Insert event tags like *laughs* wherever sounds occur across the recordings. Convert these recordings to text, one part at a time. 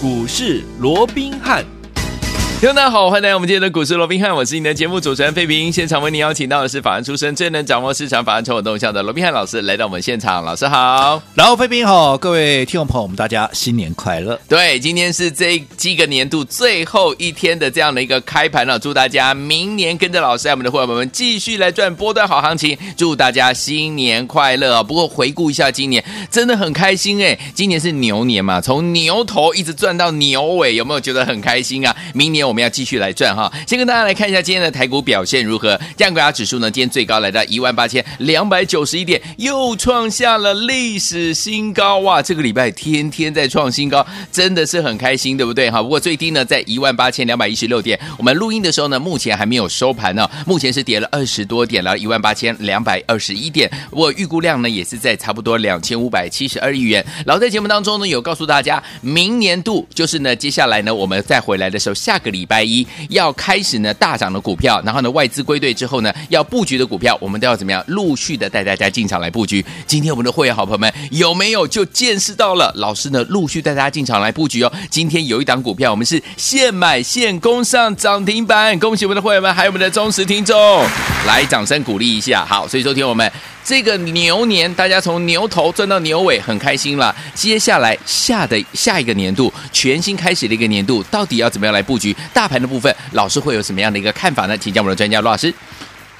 股市罗宾汉。听众大家好，欢迎来到我们今天的股市罗宾汉，我是你的节目主持人费平。现场为您邀请到的是法案出身、最能掌握市场法案筹码动向的罗宾汉老师，来到我们现场。老师好，然后费平好，各位听众朋友，我们大家新年快乐。对，今天是这几个年度最后一天的这样的一个开盘了，祝大家明年跟着老师，我们的伙伴们继续来赚波段好行情，祝大家新年快乐啊！不过回顾一下今年，真的很开心哎，今年是牛年嘛，从牛头一直赚到牛尾，有没有觉得很开心啊？明年。我们要继续来赚哈，先跟大家来看一下今天的台股表现如何。加权指数呢，今天最高来到一万八千两百九十一点，又创下了历史新高哇！这个礼拜天天在创新高，真的是很开心，对不对哈？不过最低呢，在一万八千两百一十六点。我们录音的时候呢，目前还没有收盘呢，目前是跌了二十多点了，一万八千两百二十一点。不过预估量呢，也是在差不多两千五百七十二亿元。然后在节目当中呢，有告诉大家，明年度就是呢，接下来呢，我们再回来的时候，下个礼。礼拜一要开始呢大涨的股票，然后呢外资归队之后呢要布局的股票，我们都要怎么样陆续的带大家进场来布局。今天我们的会员好朋友们有没有就见识到了？老师呢陆续带大家进场来布局哦。今天有一档股票，我们是现买现攻上涨停板，恭喜我们的会员们，还有我们的忠实听众，来掌声鼓励一下。好，所以说听我们。这个牛年，大家从牛头赚到牛尾，很开心了。接下来下的下一个年度，全新开始的一个年度，到底要怎么样来布局大盘的部分？老师会有什么样的一个看法呢？请教我们的专家罗老师。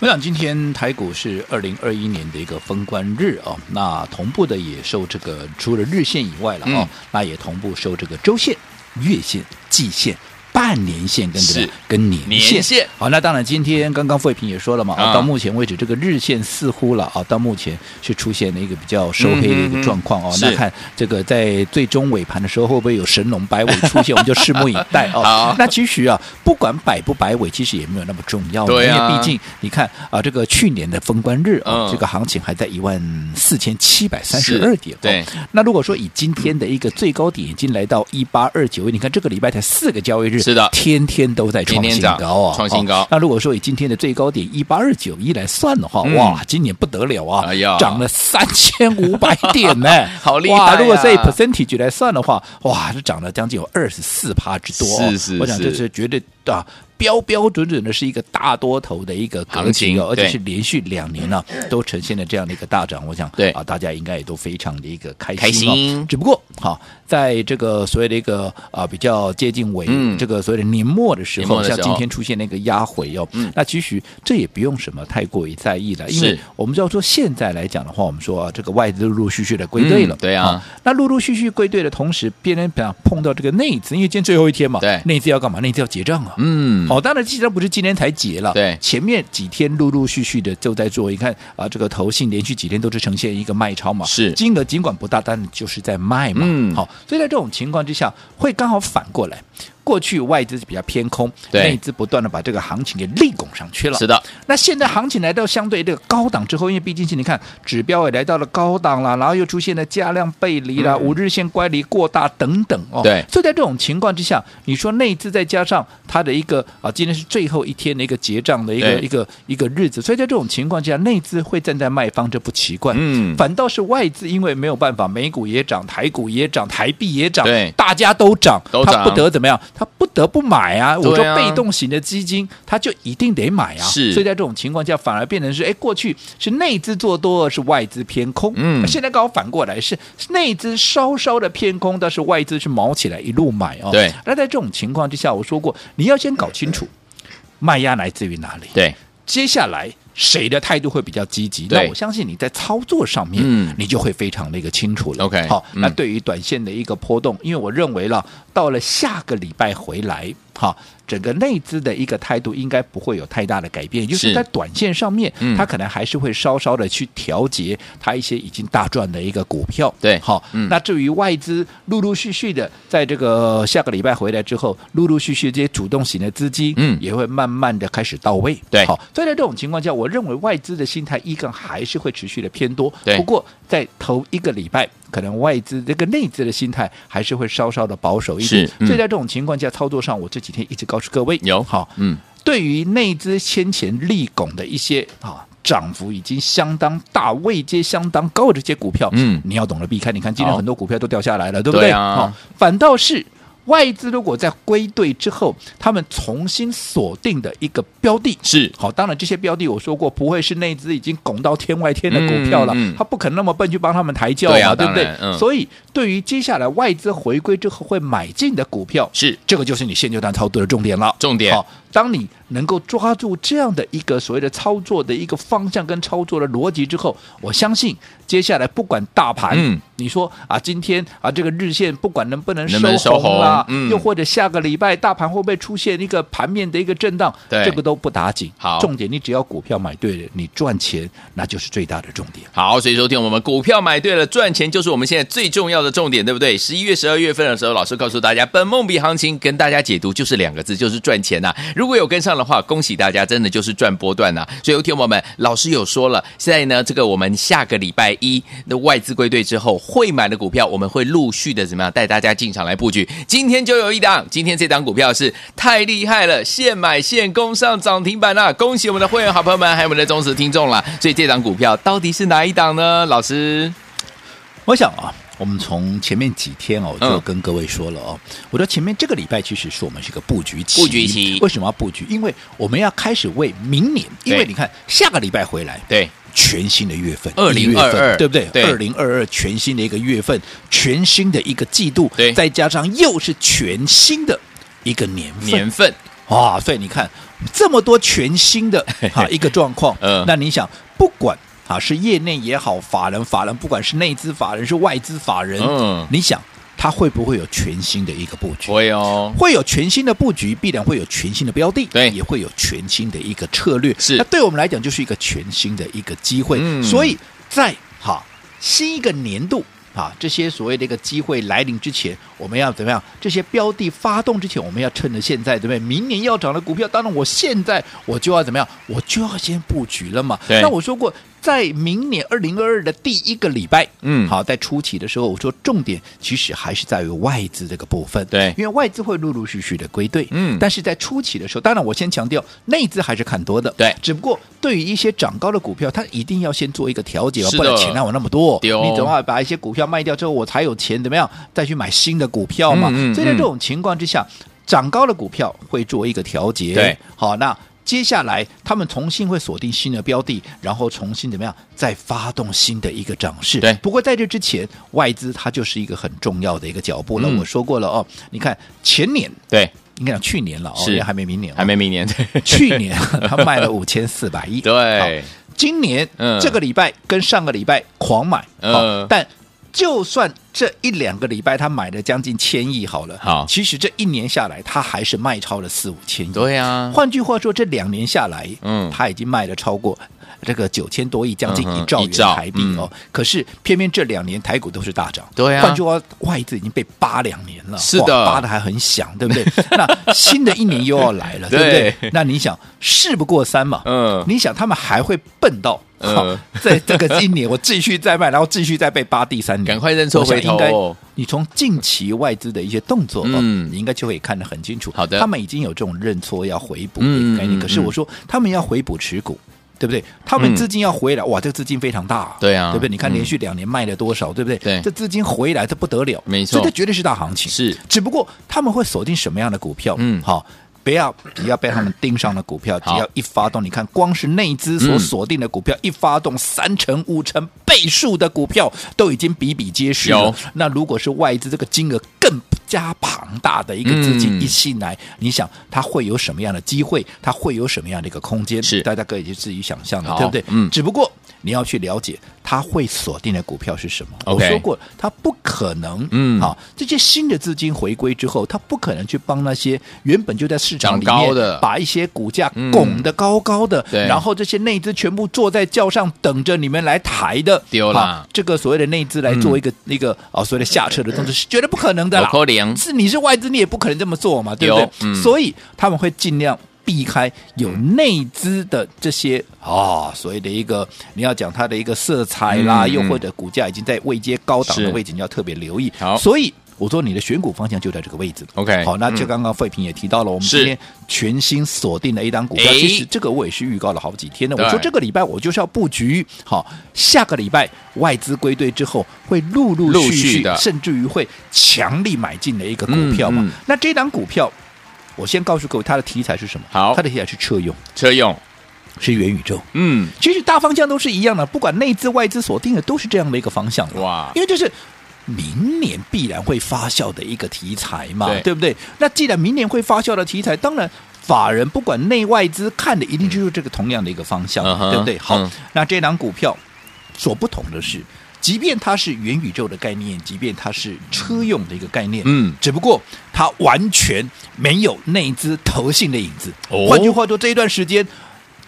我想今天台股是二零二一年的一个封关日哦，那同步的也受这个除了日线以外了哦，嗯、那也同步受这个周线、月线、季线。半年线跟这个跟年线，年线好，那当然今天刚刚费平也说了嘛，啊，到目前为止这个日线似乎了啊，到目前是出现了一个比较收黑的一个状况哦。那看这个在最终尾盘的时候会不会有神龙摆尾出现，我们就拭目以待哦。*laughs* 那其实啊，不管摆不摆尾，其实也没有那么重要，对啊，因为毕竟你看啊，这个去年的封关日啊，这个行情还在一万四千七百三十二点。对，那如果说以今天的一个最高点已经来到一八二九，你看这个礼拜才四个交易日。是的，天天都在创新高啊，创新高。那如果说以今天的最高点一八二九一来算的话，哇，今年不得了啊，涨了三千五百 *laughs* 点呢，好厉害！如果是以 percentage 来算的话，哇，是涨了将近有二十四趴之多。是是，我想这是绝对啊。标标准准的是一个大多头的一个行情哦，而且是连续两年呢都呈现了这样的一个大涨。我想，对啊，大家应该也都非常的一个开心哦。只不过，好，在这个所谓的一个啊比较接近尾这个所谓的年末的时候，像今天出现那个压回哦，那其实这也不用什么太过于在意了，因为我们知道说现在来讲的话，我们说啊这个外资陆陆续续的归队了，对啊，那陆陆续续归队的同时，别人碰到这个内资，因为今天最后一天嘛，对，内资要干嘛？内资要结账啊，嗯。好，当然，其实不是今天才结了，对，前面几天陆陆续续的就在做。你看啊，这个投信连续几天都是呈现一个卖超嘛，是。金额尽管不大，但就是在卖嘛。嗯，好，所以在这种情况之下，会刚好反过来。过去外资是比较偏空，内资不断的把这个行情给利拱上去了。是的，那现在行情来到相对这个高档之后，因为毕竟是你看指标也来到了高档了，然后又出现了价量背离了，五日线乖离过大等等哦。对，所以在这种情况之下，你说内资再加上它的一个啊，今天是最后一天的一个结账的一个一个一个日子，所以在这种情况之下，内资会站在卖方，这不奇怪。嗯，反倒是外资，因为没有办法，美股也涨，台股也涨，台币也涨，对，大家都涨，它不得怎么样？他不得不买啊！我说被动型的基金，他就一定得买啊。是，所以在这种情况下，反而变成是，哎，过去是内资做多，是外资偏空。嗯，现在刚好反过来，是内资稍稍的偏空，但是外资是卯起来一路买哦。对。那在这种情况之下，我说过，你要先搞清楚 *laughs* 卖压来自于哪里。对。接下来谁的态度会比较积极？那我相信你在操作上面，嗯，你就会非常的一个清楚了。OK，好，那对于短线的一个波动，因为我认为了，到了下个礼拜回来，好。整个内资的一个态度应该不会有太大的改变，是就是在短线上面，嗯、它可能还是会稍稍的去调节它一些已经大赚的一个股票。对，好，嗯、那至于外资陆陆续续的在这个下个礼拜回来之后，陆陆续续这些主动型的资金，嗯，也会慢慢的开始到位。对，好，所以在这种情况下，我认为外资的心态依然还是会持续的偏多。对，不过在头一个礼拜，可能外资这个内资的心态还是会稍稍的保守一点。是，所以在这种情况下，操作上我这几天一直。告诉各位，有好，嗯，对于内资先前立拱的一些啊涨幅已经相当大、位阶相当高的这些股票，嗯，你要懂得避开。你看今天很多股票都掉下来了，对不对？啊，好，反倒是外资如果在归队之后，他们重新锁定的一个标的，是好。当然，这些标的我说过，不会是内资已经拱到天外天的股票了，嗯嗯、他不可能那么笨去帮他们抬轿嘛，对，啊、对不对？嗯、所以，对于接下来外资回归之后会买进的股票，是这个就是你现阶段操作的重点了。重点。好，当你能够抓住这样的一个所谓的操作的一个方向跟操作的逻辑之后，我相信接下来不管大盘，嗯、你说啊，今天啊这个日线不管能不能收红啦，嗯、又或者下个礼拜大盘会不会出现一个盘面的一个震荡，对这个都不打紧。好，重点你只要股票买对了，你赚钱那就是最大的重点。好，所以收听我们股票买对了，赚钱就是我们现在最重要的重点，对不对？十一月、十二月份的时候，老师告诉大家，本梦比行情跟大家解读就是两个字，就是赚钱呐、啊。如如果有跟上的话，恭喜大家，真的就是赚波段呐、啊。所以有听我们老师有说了，现在呢，这个我们下个礼拜一的外资归队之后，会买的股票，我们会陆续的怎么样带大家进场来布局。今天就有一档，今天这档股票是太厉害了，现买现攻上涨停板了，恭喜我们的会员好朋友们，还有我们的忠实听众了。所以这档股票到底是哪一档呢？老师，我想啊。我们从前面几天哦，就跟各位说了哦，嗯、我说前面这个礼拜其实是我们是个布局期，布局期为什么要布局？因为我们要开始为明年，因为你看下个礼拜回来，对，全新的月份，二零二二，对不对？二零二二全新的一个月份，全新的一个季度，对，再加上又是全新的一个年份年份，哇！所以你看这么多全新的 *laughs* 哈一个状况，嗯，那你想不管。啊，是业内也好，法人法人，不管是内资法人是外资法人，嗯，你想它会不会有全新的一个布局？会哦，会有全新的布局，必然会有全新的标的，对，也会有全新的一个策略。是，那对我们来讲就是一个全新的一个机会。嗯，所以在哈新一个年度。啊，这些所谓的一个机会来临之前，我们要怎么样？这些标的发动之前，我们要趁着现在，对不对？明年要涨的股票，当然我现在我就要怎么样？我就要先布局了嘛。对。那我说过，在明年二零二二的第一个礼拜，嗯，好，在初期的时候，我说重点其实还是在于外资这个部分。对，因为外资会陆陆续续的归队。嗯。但是在初期的时候，当然我先强调，内资还是看多的。对。只不过对于一些涨高的股票，它一定要先做一个调节，不然钱哪有那么多？丢。你总要把一些股票卖掉之后，我才有。有钱怎么样再去买新的股票嘛？嗯嗯嗯、所以在这种情况之下，涨高的股票会做一个调节。对，好，那接下来他们重新会锁定新的标的，然后重新怎么样再发动新的一个涨势。对，不过在这之前，外资它就是一个很重要的一个脚步了。嗯、我说过了哦，你看前年对，应该讲去年了哦，是还没明年，还没明年。对，去年 *laughs* 他卖了五千四百亿。对，今年、嗯、这个礼拜跟上个礼拜狂买，嗯，但。就算这一两个礼拜他买了将近千亿好了，好，其实这一年下来他还是卖超了四五千亿。对呀、啊，换句话说，这两年下来，嗯，他已经卖了超过这个九千多亿，将近一兆元台币哦。嗯、可是偏偏这两年台股都是大涨，对啊。换句话，外资已经被扒两年了，是的，扒的还很响，对不对？*laughs* 那新的一年又要来了，对不对？对那你想，事不过三嘛，嗯，你想他们还会笨到？好，在这个今年我继续再卖，然后继续再被扒第三年，赶快认错回头。应该你从近期外资的一些动作，嗯，你应该就会看得很清楚。好的，他们已经有这种认错要回补的概念。可是我说他们要回补持股，对不对？他们资金要回来，哇，这个资金非常大，对啊，对不对？你看连续两年卖了多少，对不对？对，这资金回来这不得了，没错，这绝对是大行情。是，只不过他们会锁定什么样的股票？嗯，好。不要，不要被他们盯上的股票，只要一发动，你看，光是内资所锁定的股票，一发动，三成、五成倍数的股票都已经比比皆是了。那如果是外资，这个金额更加庞大的一个资金一进来，你想它会有什么样的机会？它会有什么样的一个空间？是大家可以去自己想象的，对不对？嗯，只不过。你要去了解他会锁定的股票是什么。我说过，他不可能，嗯，好，这些新的资金回归之后，他不可能去帮那些原本就在市场里面的把一些股价拱得高高的，嗯、然后这些内资全部坐在轿上等着你们来抬的，丢了。这个所谓的内资来做一个那、嗯、个啊所谓的下车的动作是绝对不可能的啦。可能是你是外资，你也不可能这么做嘛，对不对？嗯、所以他们会尽量。避开有内资的这些啊、哦，所谓的一个你要讲它的一个色彩啦，嗯、又或者股价已经在位阶高档的位置，嗯、你要特别留意。好，所以我说你的选股方向就在这个位置。OK，好，那就刚刚费平也提到了，我们今天全新锁定了一档股票，其实这个我也是预告了好几天的。我说这个礼拜我就是要布局，好，下个礼拜外资归队之后会陆陆续续的，甚至于会强力买进的一个股票嘛。那这档股票，我先告诉各位，它的题材是什么？好，它的题材是车用，车用。是元宇宙，嗯，其实大方向都是一样的，不管内资外资锁定的都是这样的一个方向，哇，因为这是明年必然会发酵的一个题材嘛，对，对不对？那既然明年会发酵的题材，当然法人不管内外资看的一定就是这个同样的一个方向，嗯、对不对？好，嗯、那这档股票所不同的是，即便它是元宇宙的概念，即便它是车用的一个概念，嗯，只不过它完全没有内资投信的影子，哦、换句话说，这一段时间。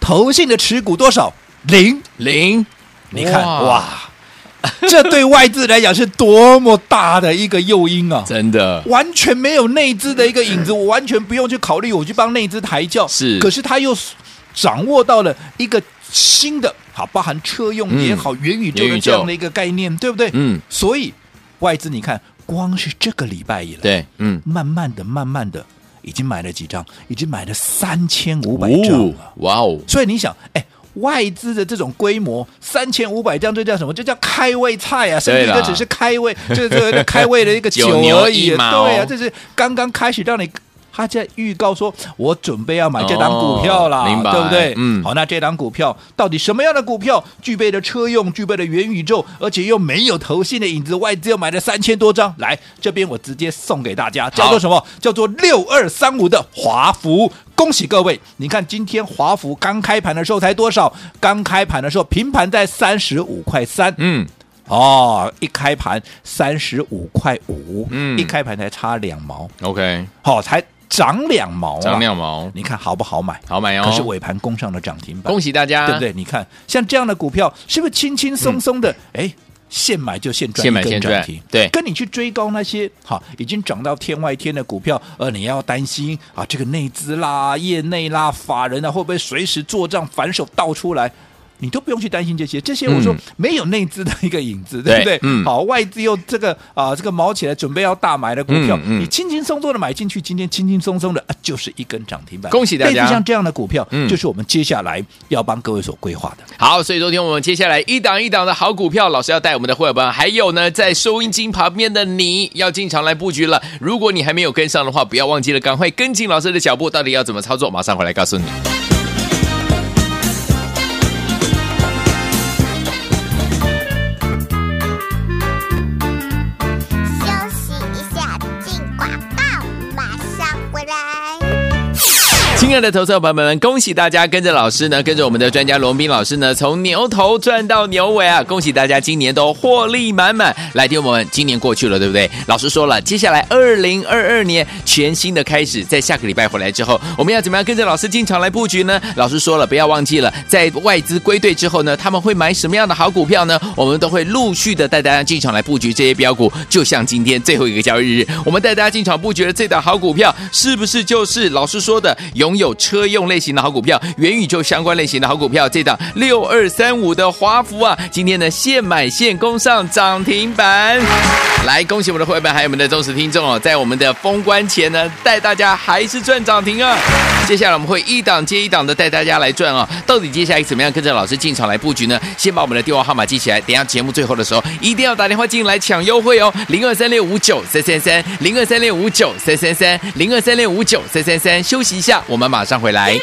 投信的持股多少？零零，你看哇，哇，*laughs* 这对外资来讲是多么大的一个诱因啊！真的，完全没有内资的一个影子，*laughs* 我完全不用去考虑，我去帮内资抬轿。是，可是他又掌握到了一个新的，好，包含车用也好，嗯、元宇宙的这样的一个概念，对不对？嗯，所以外资你看，光是这个礼拜以来，对，嗯，慢慢的，慢慢的。已经买了几张？已经买了三千五百张了！哇哦！所以你想，哎，外资的这种规模，三千五百张，这叫什么？这叫开胃菜啊！甚至这只是开胃，这这开胃的一个 *laughs* 酒而已。对啊，这是刚刚开始让你。他在预告说：“我准备要买这档股票啦，明白，对不对？嗯，好，那这档股票到底什么样的股票具备了车用、具备了元宇宙，而且又没有投信的影子，外资又买了三千多张？来，这边我直接送给大家，叫做什么？叫做六二三五的华孚。恭喜各位！你看今天华孚刚开盘的时候才多少？刚开盘的时候平盘在三十五块三。嗯，哦，一开盘三十五块五，嗯，一开盘才差两毛。OK，好，才。”涨两毛，涨两毛，你看好不好买？好买哦！可是尾盘攻上了涨停板，恭喜大家，对不对？你看像这样的股票，是不是轻轻松松的？哎、嗯，现买就现赚，现买现赚。对，跟你去追高那些好已经涨到天外天的股票，呃，你要担心啊，这个内资啦、业内啦、法人啊，会不会随时做账反手倒出来？你都不用去担心这些，这些我说没有内资的一个影子，嗯、对不对？嗯，好，外资又这个啊，这个毛起来准备要大买的股票，你轻轻松松的买进去，今天轻轻松松的啊，就是一根涨停板。恭喜大家！像这样的股票，嗯、就是我们接下来要帮各位所规划的。好，所以昨天我们接下来一档一档的好股票，老师要带我们的会员们，还有呢，在收音机旁边的你要进场来布局了。如果你还没有跟上的话，不要忘记了，赶快跟进老师的脚步。到底要怎么操作？马上回来告诉你。亲爱的投资者朋友们，恭喜大家跟着老师呢，跟着我们的专家罗宾老师呢，从牛头赚到牛尾啊！恭喜大家今年都获利满满。来听我们，今年过去了，对不对？老师说了，接下来二零二二年全新的开始，在下个礼拜回来之后，我们要怎么样跟着老师进场来布局呢？老师说了，不要忘记了，在外资归队之后呢，他们会买什么样的好股票呢？我们都会陆续的带大家进场来布局这些标股。就像今天最后一个交易日，我们带大家进场布局的这档好股票，是不是就是老师说的拥有？车用类型的好股票，元宇宙相关类型的好股票，这档六二三五的华孚啊，今天呢现买现攻上涨停板，来恭喜我们的会员还有我们的忠实听众哦，在我们的封关前呢，带大家还是赚涨停啊！接下来我们会一档接一档的带大家来转啊、到底接下来怎么样跟着老师进场来布局呢？先把我们的电话号码记起来，等下节目最后的时候一定要打电话进来抢优惠哦，零二三六五九三三三，零二三六五九三三三，零二三六五九三三三，休息一下，我们。马上回来。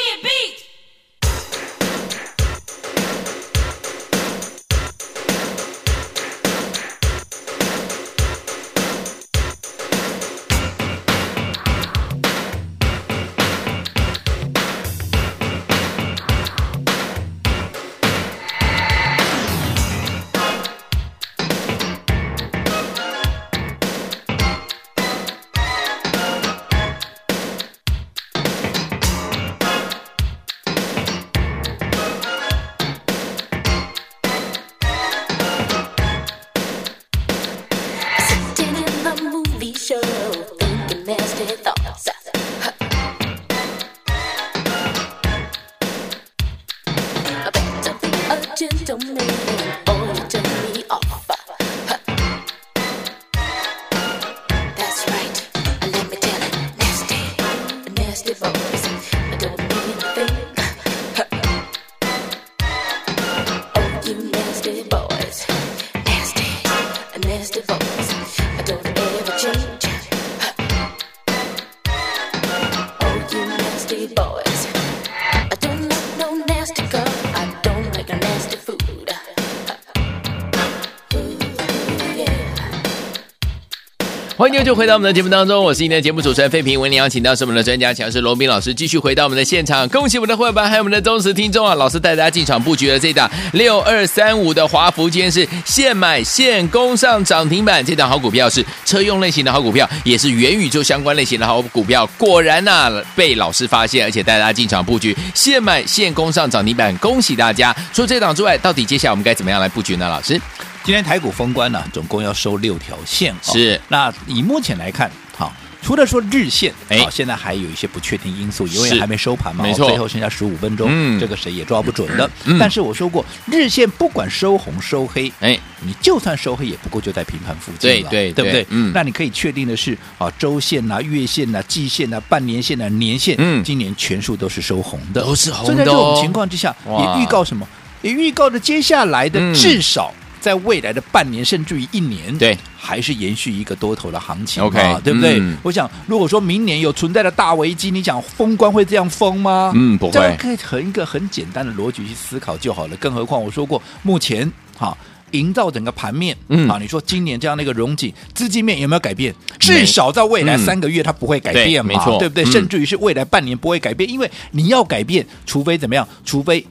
欢迎就回到我们的节目当中，我是今天的节目主持人费平。为您邀请到是我们的专家强势罗宾老师，继续回到我们的现场。恭喜我们的会员班，还有我们的忠实听众啊！老师带大家进场布局了这档六二三五的华孚，今天是现买现攻上涨停板。这档好股票是车用类型的好股票，也是元宇宙相关类型的好股票。果然呐、被老师发现，而且带大家进场布局，现买现攻上涨停板。恭喜大家！除了这档之外，到底接下来我们该怎么样来布局呢？老师？今天台股封关呢，总共要收六条线。是、哦，那以目前来看，好，除了说日线，哎，现在还有一些不确定因素，因为还没收盘嘛，没错，最后剩下十五分钟，嗯，这个谁也抓不准的。嗯、但是我说过，日线不管收红收黑，哎，你就算收黑，也不过就在平盘附近了，对对，对不对？嗯，那你可以确定的是，啊，周线呐、啊、月线呐、啊、季线呐、啊、半年线呐、啊、年线，嗯，今年全数都是收红的，都是红的、哦。所以在这种情况之下，也预告什么？也预告着接下来的至少。在未来的半年甚至于一年，对，还是延续一个多头的行情，OK，对不对？嗯、我想，如果说明年有存在的大危机，你想封关会这样封吗？嗯，不会。这可以很一个很简单的逻辑去思考就好了。更何况我说过，目前哈营造整个盘面，嗯啊，你说今年这样的一个融景，资金面有没有改变？至少在未来三个月它不会改变嘛，嗯、对，没错，对不对？嗯、甚至于是未来半年不会改变，因为你要改变，除非怎么样？除非。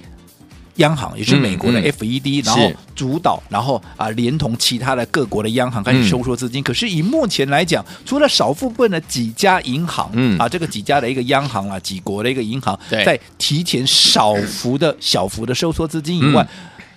央行也是美国的 FED，、嗯嗯、然后主导，然后啊，连同其他的各国的央行开始收缩资金。嗯、可是以目前来讲，除了少部分的几家银行，嗯。啊，这个几家的一个央行啊，几国的一个银行，在提前少幅的小幅的收缩资金以外。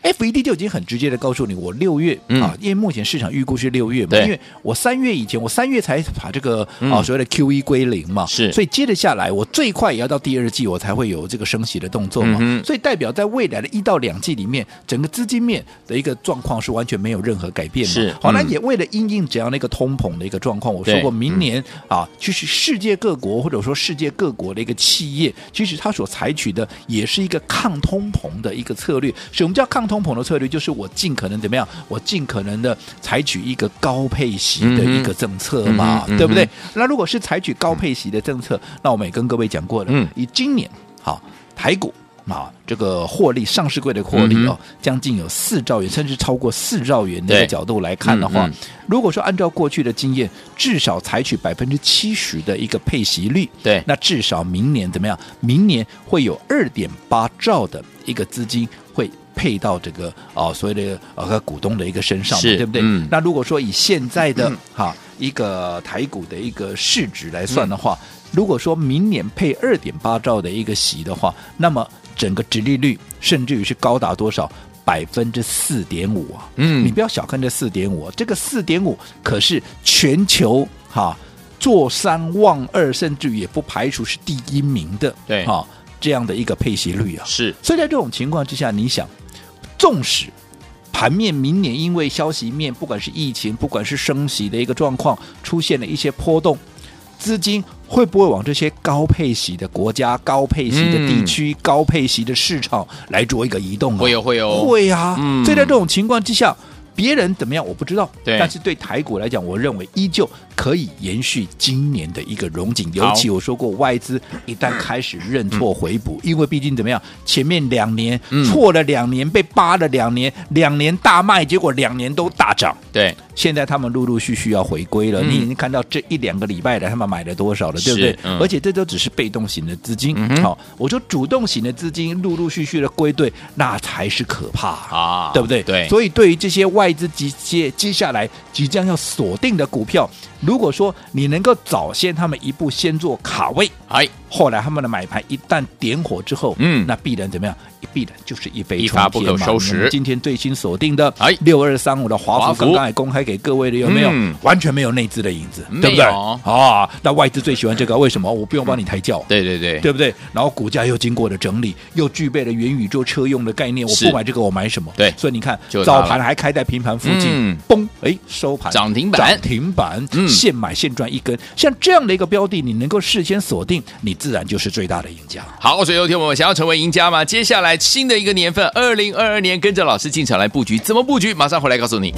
嗯 FED 就已经很直接的告诉你，我六月、嗯、啊，因为目前市场预估是六月嘛，因为我三月以前，我三月才把这个、嗯、啊所谓的 QE 归零嘛，是，所以接着下来，我最快也要到第二季，我才会有这个升息的动作嘛，嗯、所以代表在未来的一到两季里面，整个资金面的一个状况是完全没有任何改变的。是，好，那也为了因应这样的一个通膨的一个状况，我说过，明年、嗯、啊，其实世界各国或者说世界各国的一个企业，其实它所采取的也是一个抗通膨的一个策略。什么叫抗通膨的策略？就是我尽可能怎么样？我尽可能的采取一个高配息的一个政策嘛，对不对？嗯、那如果是采取高配息的政策，那我们也跟各位讲过了，嗯、以今年好台股啊这个获利上市柜的获利哦，嗯、将近有四兆元，甚至超过四兆元的一个角度来看的话，嗯嗯、如果说按照过去的经验，至少采取百分之七十的一个配息率，对，那至少明年怎么样？明年会有二点八兆的一个资金会。配到这个啊，所谓的呃股东的一个身上，对不对？嗯、那如果说以现在的哈、嗯、一个台股的一个市值来算的话，嗯、如果说明年配二点八兆的一个息的话，那么整个殖利率甚至于是高达多少？百分之四点五啊！嗯，你不要小看这四点五，这个四点五可是全球哈坐三望二，甚至于也不排除是第一名的，对哈这样的一个配息率啊！是，所以在这种情况之下，你想。纵使盘面明年因为消息面，不管是疫情，不管是升息的一个状况，出现了一些波动，资金会不会往这些高配息的国家、高配息的地区、嗯、高配息的市场来做一个移动啊？会有，会有，会啊！嗯、所以在这种情况之下，别人怎么样我不知道，对但是对台股来讲，我认为依旧。可以延续今年的一个荣景，尤其我说过，外资一旦开始认错回补，嗯、因为毕竟怎么样，前面两年、嗯、错了两年，被扒了两年，两年大卖，结果两年都大涨。对，现在他们陆陆续续要回归了，嗯、你已经看到这一两个礼拜来他们买了多少了，对不对？嗯、而且这都只是被动型的资金。好、我说主动型的资金陆陆续续的归队，那才是可怕啊，对不对？对，所以对于这些外一只即接接下来即将要锁定的股票。如果说你能够早先他们一步先做卡位，哎，后来他们的买盘一旦点火之后，嗯，那必然怎么样？必然就是一飞冲天嘛，一发不可收拾。今天最新锁定的哎。六二三五的华孚，刚刚也公开给各位的有没有？完全没有内资的影子，对不对？啊，那外资最喜欢这个，为什么？我不用帮你抬轿，对对对，对不对？然后股价又经过了整理，又具备了元宇宙车用的概念，我不买这个我买什么？对，所以你看早盘还开在平盘附近，嘣，哎，收盘。涨停板，涨停板，现买现赚一根。像这样的一个标的，你能够事先锁定，你自然就是最大的赢家。好，所以有天我们想要成为赢家吗？接下来。新的一个年份，二零二二年，跟着老师进场来布局，怎么布局？马上回来告诉你。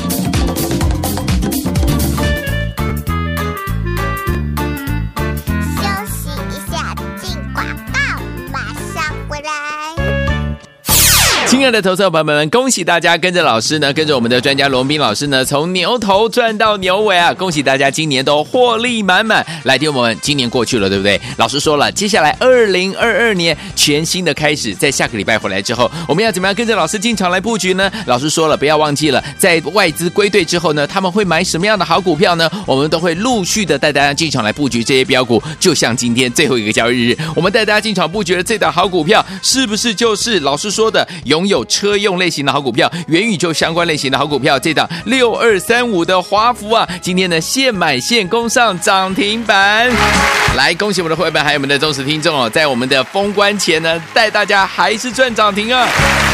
亲爱的投资者朋友们，恭喜大家跟着老师呢，跟着我们的专家罗宾老师呢，从牛头赚到牛尾啊！恭喜大家今年都获利满满。来听我们，今年过去了，对不对？老师说了，接下来二零二二年全新的开始，在下个礼拜回来之后，我们要怎么样跟着老师进场来布局呢？老师说了，不要忘记了，在外资归队之后呢，他们会买什么样的好股票呢？我们都会陆续的带大家进场来布局这些标股。就像今天最后一个交易日，我们带大家进场布局的这档好股票，是不是就是老师说的拥有有车用类型的好股票，元宇宙相关类型的好股票？这档六二三五的华孚啊，今天呢现买现攻上涨停板，来恭喜我们的会员还有我们的忠实听众哦，在我们的封关前呢，带大家还是赚涨停啊！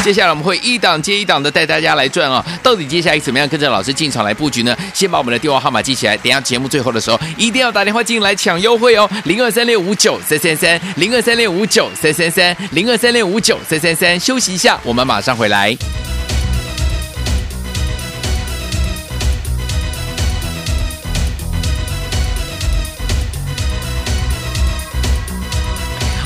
接下来我们会一档接一档的带大家来转啊，到底接下来怎么样跟着老师进场来布局呢？先把我们的电话号码记起来，等下节目最后的时候一定要打电话进来抢优惠哦，零二三六五九三三三，零二三六五九三三三，零二三六五九三三三，休息一下，我们马上回来。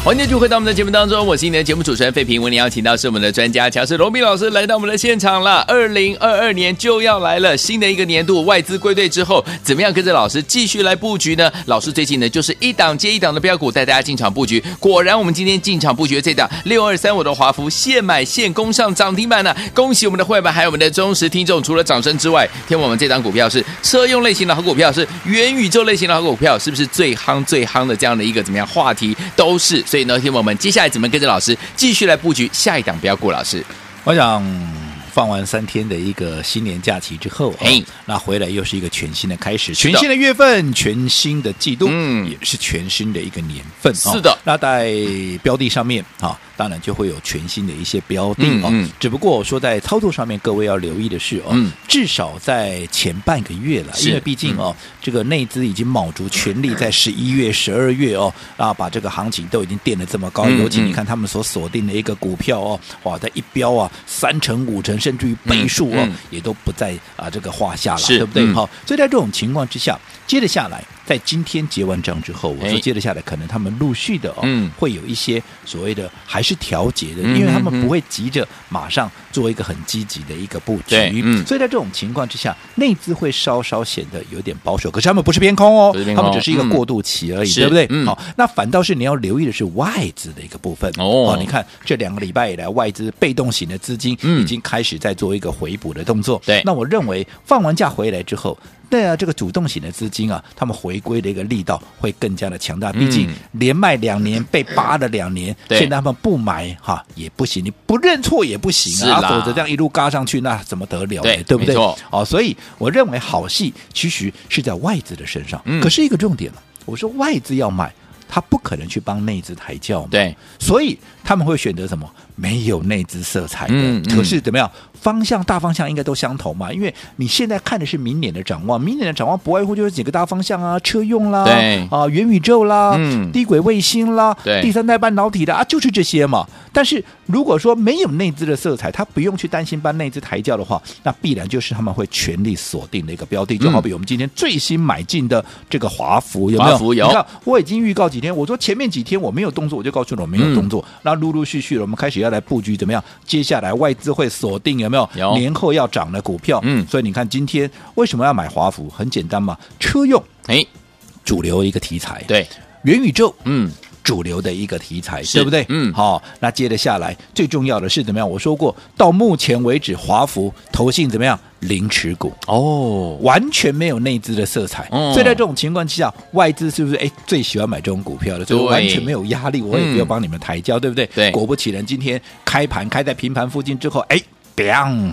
欢迎继续回到我们的节目当中，我是你的节目主持人费平。为您邀请到是我们的专家强势罗宾老师来到我们的现场了。二零二二年就要来了，新的一个年度，外资归队之后，怎么样跟着老师继续来布局呢？老师最近呢就是一档接一档的标股带大家进场布局。果然，我们今天进场布局这档六二三五的华孚现买现攻上涨停板呢、恭喜我们的会员还有我们的忠实听众。除了掌声之外，听我们这档股票是车用类型的好股票，是元宇宙类型的好股票，是不是最夯最夯的这样的一个怎么样话题都是？所以呢，听我们接下来怎么跟着老师继续来布局下一档不要过？老师，我想放完三天的一个新年假期之后，那回来又是一个全新的开始，全新的月份，全新的季度，嗯，也是全新的一个年份。是的，哦、那在标的上面啊。哦当然就会有全新的一些标的哦，嗯。嗯、只不过我说在操作上面，各位要留意的是哦，嗯、至少在前半个月了，因为毕竟哦，嗯、这个内资已经卯足全力在十一月、十二月哦啊，把这个行情都已经垫得这么高，嗯、尤其你看他们所锁定的一个股票哦，哇，在一标啊，三成、五成，甚至于倍数哦，也都不在啊这个话下了，对不对？好、嗯，所以在这种情况之下，接着下来。在今天结完账之后，我说接着下来可能他们陆续的哦，嗯、会有一些所谓的还是调节的，嗯、因为他们不会急着马上做一个很积极的一个布局，嗯、所以在这种情况之下，内资会稍稍显得有点保守。可是他们不是偏空哦，空他们只是一个过渡期而已，嗯、对不对？嗯、好，那反倒是你要留意的是外资的一个部分哦。你看这两个礼拜以来，外资被动型的资金已经开始在做一个回补的动作。对、嗯，那我认为放完假回来之后。对啊，这个主动型的资金啊，他们回归的一个力道会更加的强大。毕竟连卖两年被扒了两年，对现在他们不买哈也不行，你不认错也不行啊，否则这样一路嘎上去，那怎么得了？对，对不对？哦，所以我认为好戏其实是在外资的身上。嗯、可是一个重点，我说外资要买，他不可能去帮内资抬轿嘛。对，所以他们会选择什么？没有内资色彩的，嗯嗯、可是怎么样？方向大方向应该都相同嘛，因为你现在看的是明年的展望，明年的展望不外乎就是几个大方向啊，车用啦，对啊，元宇宙啦，嗯，低轨卫星啦，对，第三代半导体的啊，就是这些嘛。但是如果说没有内资的色彩，他不用去担心帮内资抬轿的话，那必然就是他们会全力锁定的一个标的，就好比我们今天最新买进的这个华孚，有没有？华孚有。你看我已经预告几天，我说前面几天我没有动作，我就告诉你我没有动作。嗯、那陆陆续续的，我们开始要来布局怎么样？接下来外资会锁定有没有？有。年后要涨的股票，嗯，所以你看今天为什么要买华孚？很简单嘛，车用，哎，主流一个题材，对，元宇宙，嗯。主流的一个题材，对不对？嗯，好、哦，那接着下来，最重要的是怎么样？我说过，到目前为止，华孚投信怎么样？零持股哦，完全没有内资的色彩。哦、所以在这种情况之下，外资是不是哎最喜欢买这种股票的？所以完全没有压力，我也不要帮你们抬轿，嗯、对不对？对，果不其然，今天开盘开在平盘附近之后，哎。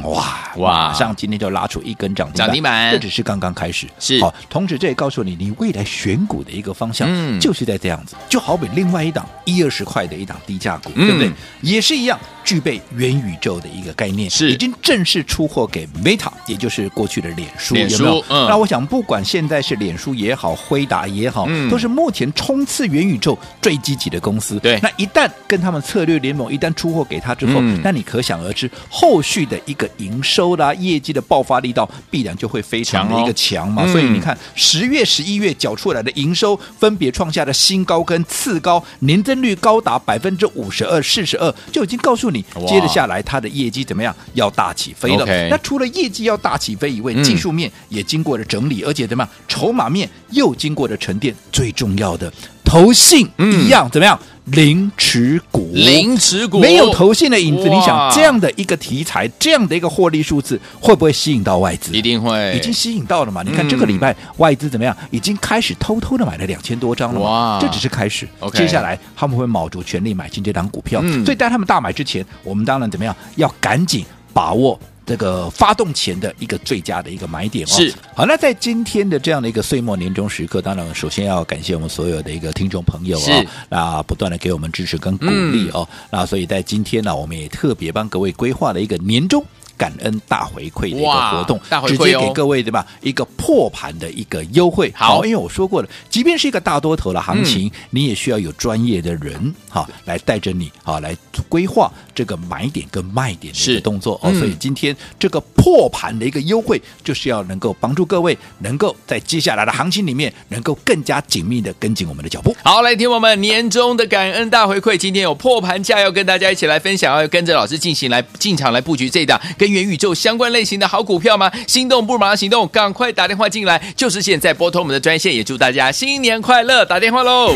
哇哇！马上今天就拉出一根涨停板，涨停板，这只是刚刚开始。是好，同时这也告诉你，你未来选股的一个方向，嗯，就是在这样子。就好比另外一档一二十块的一档低价股，对不对？也是一样，具备元宇宙的一个概念，是已经正式出货给 Meta，也就是过去的脸书，脸书。那我想，不管现在是脸书也好，辉达也好，都是目前冲刺元宇宙最积极的公司。对，那一旦跟他们策略联盟，一旦出货给他之后，那你可想而知后续。续的一个营收啦、业绩的爆发力道，必然就会非常的一个强嘛。强哦、所以你看，十月、十一月缴出来的营收分别创下了新高跟次高，年增率高达百分之五十二、四十二，就已经告诉你，接着下来它的业绩怎么样，要大起飞了。那除了业绩要大起飞以外，技术面也经过了整理，嗯、而且怎么样，筹码面又经过了沉淀，最重要的。投信一样、嗯、怎么样？零持股，零持股，没有投信的影子。你想这样的一个题材，这样的一个获利数字，会不会吸引到外资？一定会，已经吸引到了嘛？嗯、你看这个礼拜外资怎么样？已经开始偷偷的买了两千多张了。哇，这只是开始。接下来他们会卯足全力买进这档股票。嗯、所以在他们大买之前，我们当然怎么样？要赶紧把握。这个发动前的一个最佳的一个买点哦，是好。那在今天的这样的一个岁末年终时刻，当然首先要感谢我们所有的一个听众朋友啊、哦，那不断的给我们支持跟鼓励哦。嗯、那所以在今天呢，我们也特别帮各位规划了一个年终。感恩大回馈的一个活动，大回馈哦、直接给各位对吧？一个破盘的一个优惠。好，因为我说过了，即便是一个大多头的行情，嗯、你也需要有专业的人哈来带着你啊来规划这个买点跟卖点的一个动作、嗯、哦。所以今天这个破盘的一个优惠，就是要能够帮助各位能够在接下来的行情里面，能够更加紧密的跟紧我们的脚步。好，来听我们年终的感恩大回馈，今天有破盘价要跟大家一起来分享，要跟着老师进行来进场来布局这一档跟元宇宙相关类型的好股票吗？心动不如马上行动，赶快打电话进来，就是现在拨通我们的专线，也祝大家新年快乐！打电话喽。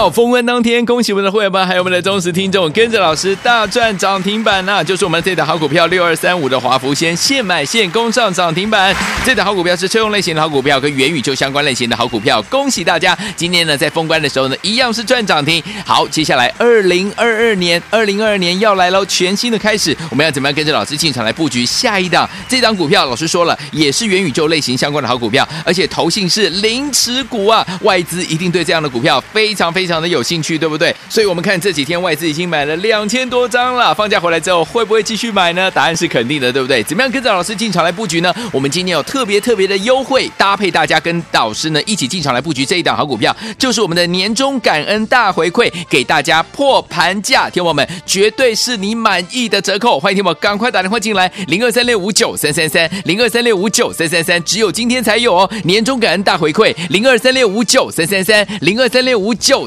哇！封关当天，恭喜我们的会员们，还有我们的忠实听众，跟着老师大赚涨停板呐、就是我们这档好股票六二三五的华福先，现买现攻上涨停板。这档好股票是车用类型的好股票，跟元宇宙相关类型的好股票。恭喜大家！今天呢，在封关的时候呢，一样是赚涨停。好，接下来二零二二年，二零二二年要来喽，全新的开始，我们要怎么样跟着老师进场来布局下一档？这档股票，老师说了，也是元宇宙类型相关的好股票，而且投信是零持股啊，外资一定对这样的股票非常非常。非常的有兴趣，对不对？所以，我们看这几天外资已经买了两千多张了。放假回来之后，会不会继续买呢？答案是肯定的，对不对？怎么样跟着老师进场来布局呢？我们今天有特别特别的优惠，搭配大家跟导师呢一起进场来布局这一档好股票，就是我们的年终感恩大回馈，给大家破盘价，听我们绝对是你满意的折扣。欢迎听我赶快打电话进来，零二三六五九三三三，零二三六五九三三三，只有今天才有哦。年终感恩大回馈，零二三六五九三三三，零二三六五九。